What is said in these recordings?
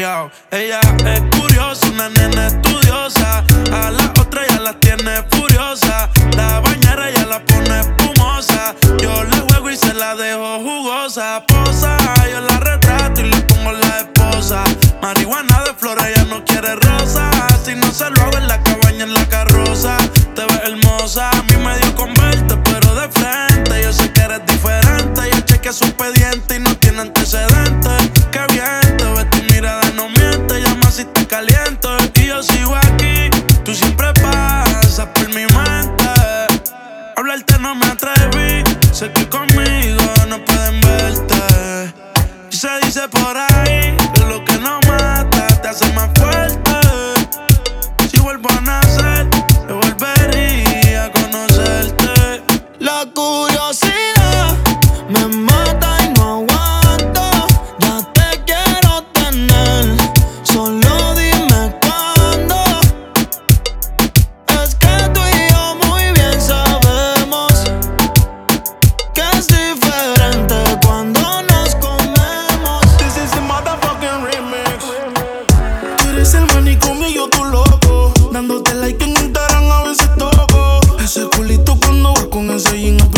Ella, es curiosa, una nena estudiosa. A la otra ya la tiene furiosa. La bañera ya la pone espumosa. Yo le juego y se la dejo jugosa. Posa, yo la retrato y le pongo la esposa. Marihuana de flores, ella no quiere rosa. Si no se lo hago en la cabaña, en la carroza. Te ves hermosa,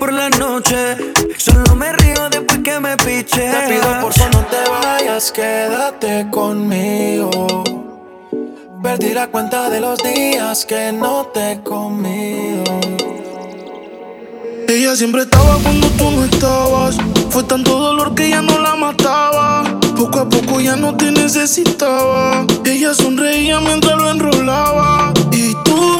por la noche. Solo me río después que me piche. Te pido por favor no te vayas, quédate conmigo. Perdí la cuenta de los días que no te he comido. Ella siempre estaba cuando tú no estabas. Fue tanto dolor que ya no la mataba. Poco a poco ya no te necesitaba. Ella sonreía mientras lo enrolaba. Y tú,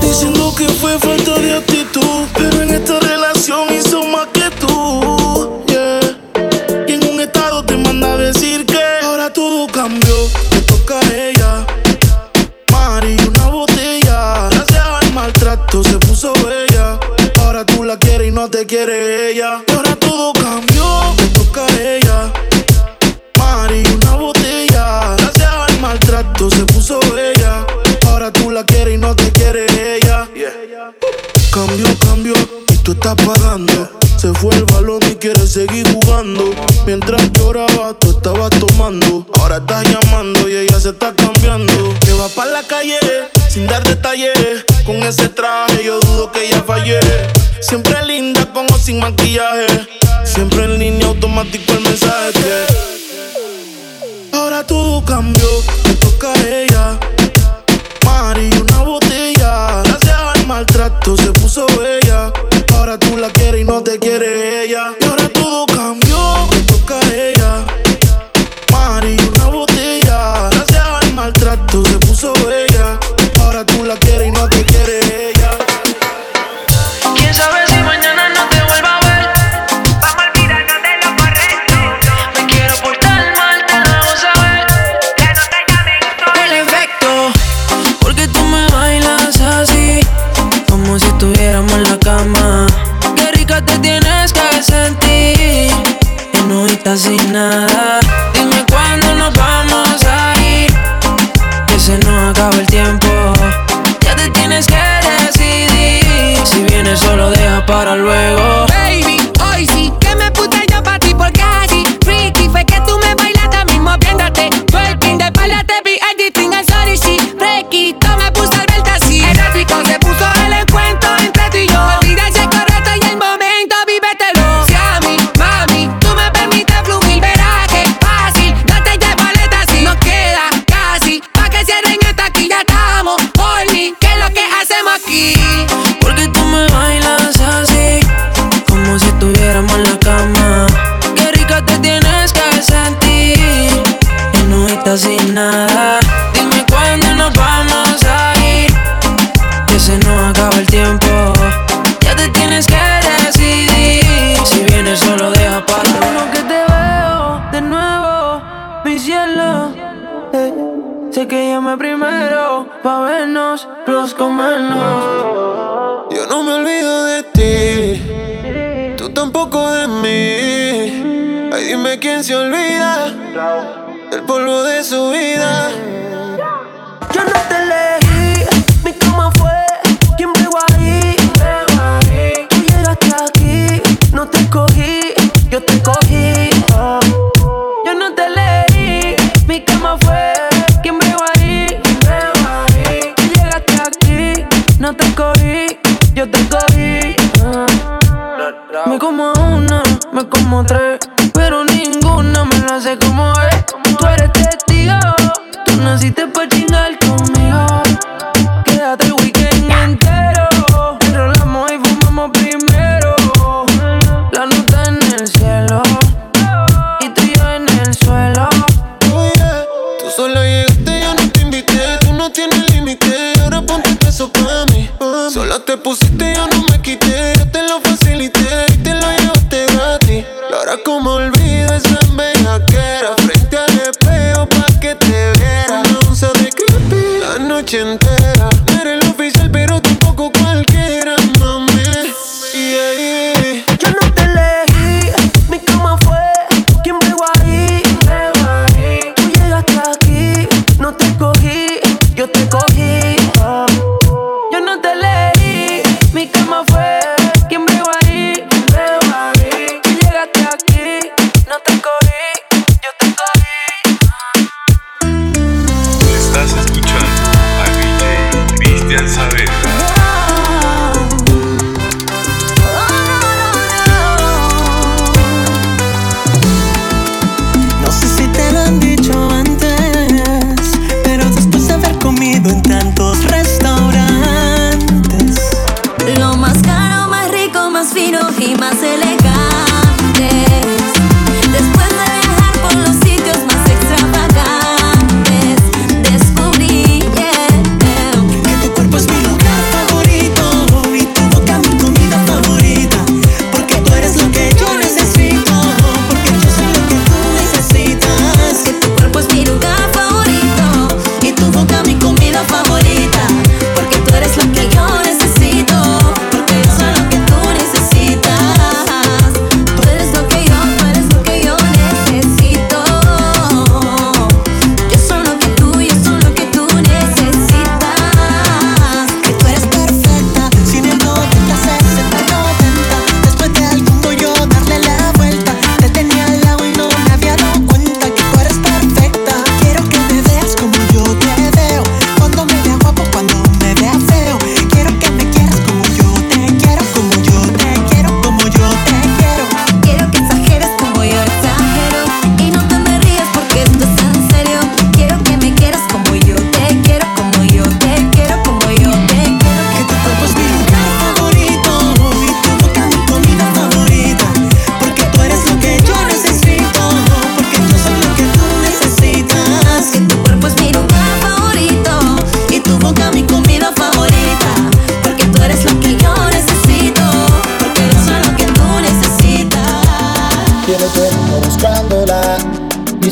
diciendo que fue falta de actitud. Pero en esta relación hizo más que tú. Yeah. Y en un estado te manda decir que ahora todo cambió. Le toca a ella. Mari, una botella. Gracias al maltrato se puso bella. Ahora tú la quieres y no te quiere ella. Estás pagando. Se fue el balón y quiere seguir jugando. Mientras lloraba, tú estabas tomando. Ahora estás llamando y ella se está cambiando. Que va para la calle sin dar detalles. Con ese traje yo dudo que ella fallé. Siempre linda con o sin maquillaje. Siempre en línea automático el mensaje. Ahora todo cambió, te toca a ella. para luego. sin nada. Dime cuándo nos vamos a ir. Que se nos acaba el tiempo. Ya te tienes que decidir. Si vienes, solo deja para uno que te veo de nuevo, mi cielo. Eh, sé que llame primero pa' vernos, los comernos. Yo no me olvido de ti, tú tampoco de mí. Ay, dime quién se olvida de su vida. Yo no te elegí, mi cama fue quien bregó ahí. Tú llegaste aquí, no te cogí, yo te cogí. Yo no te elegí, mi cama fue quien bregó ahí. Tú llegaste aquí, no te cogí, yo te cogí. Me como una, me como otra te pusiste, yo no me quité, yo te lo ofrecí.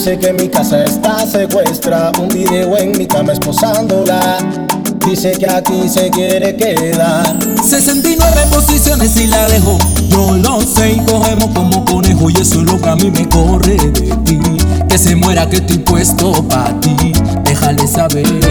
Dice que mi casa está secuestra, un video en mi cama esposándola. Dice que aquí se quiere quedar. 69 posiciones y la dejo. Yo lo sé y cogemos como conejo. Y eso es lo que a mí me corre de ti. Que se muera que estoy puesto para ti. Déjale saber.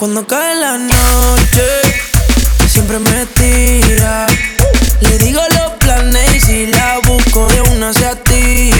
Cuando cae la noche, siempre me tira. Le digo los planes y si la busco de una se activa.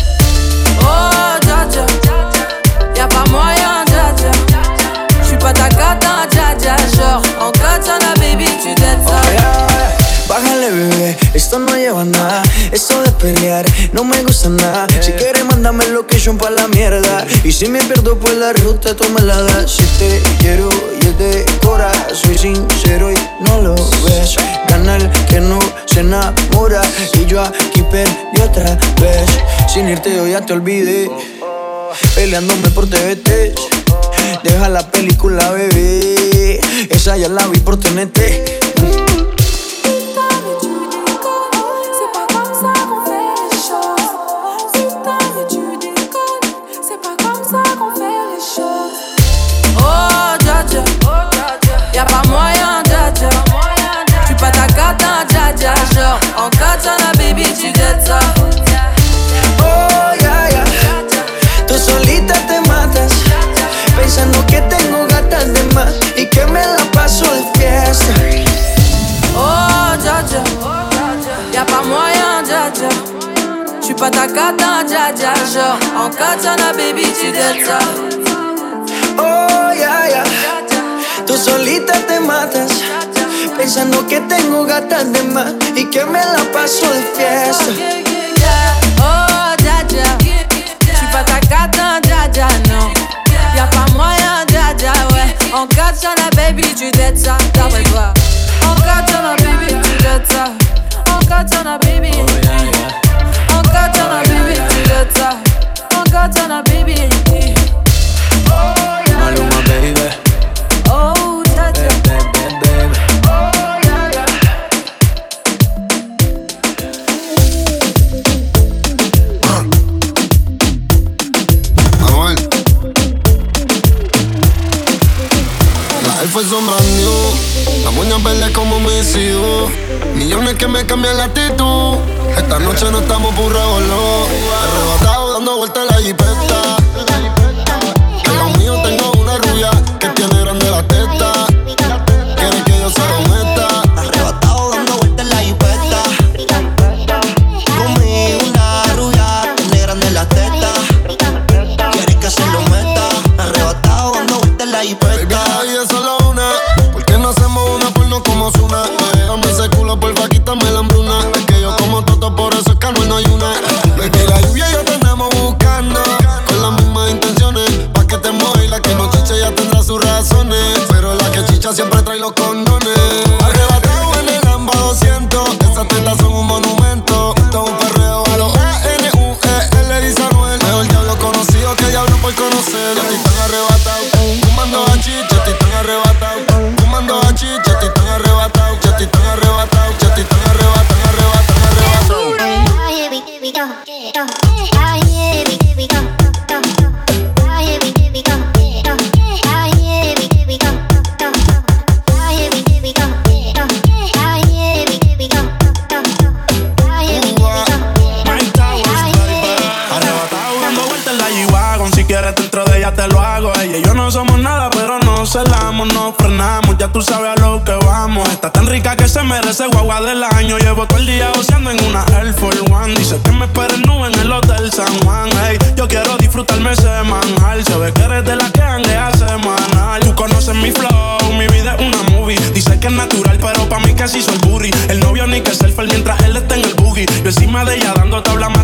Oh dja dja Y'a pas moyen dja dja J'suis pas ta cata dja dja Genre en katana baby tu dettes ça Bájale, bebé, esto no lleva nada. Esto de pelear no me gusta nada. Si quieres, mándame location pa' la mierda. Y si me pierdo, pues la ruta tú me la das. Si te quiero y es de cora, soy sincero y no lo ves. Gana el que no se enamora. Y yo aquí perdí otra vez. Sin irte, yo ya te olvidé. Peleándome por TVT. Deja la película, bebé. Esa ya la vi por TNT. En katana baby dettes ça Oh, ya, ya. Tú solita te matas, pensando que tengo gatas de más y que me la paso de fiesta. Oh dja dja Y'a pas moyen dja dja J'suis pas ta cata dja dja Genre en katana baby tu ça Oh, ya, ya. Tú solita te matas, pensando que tengo gatas de más y que me la paso de fiesta. Oh, Y'a dettes ça D'après toi En katana, baby, que así hizo el novio ni que selfie mientras él está en el boogie. Yo encima de ella dando tabla más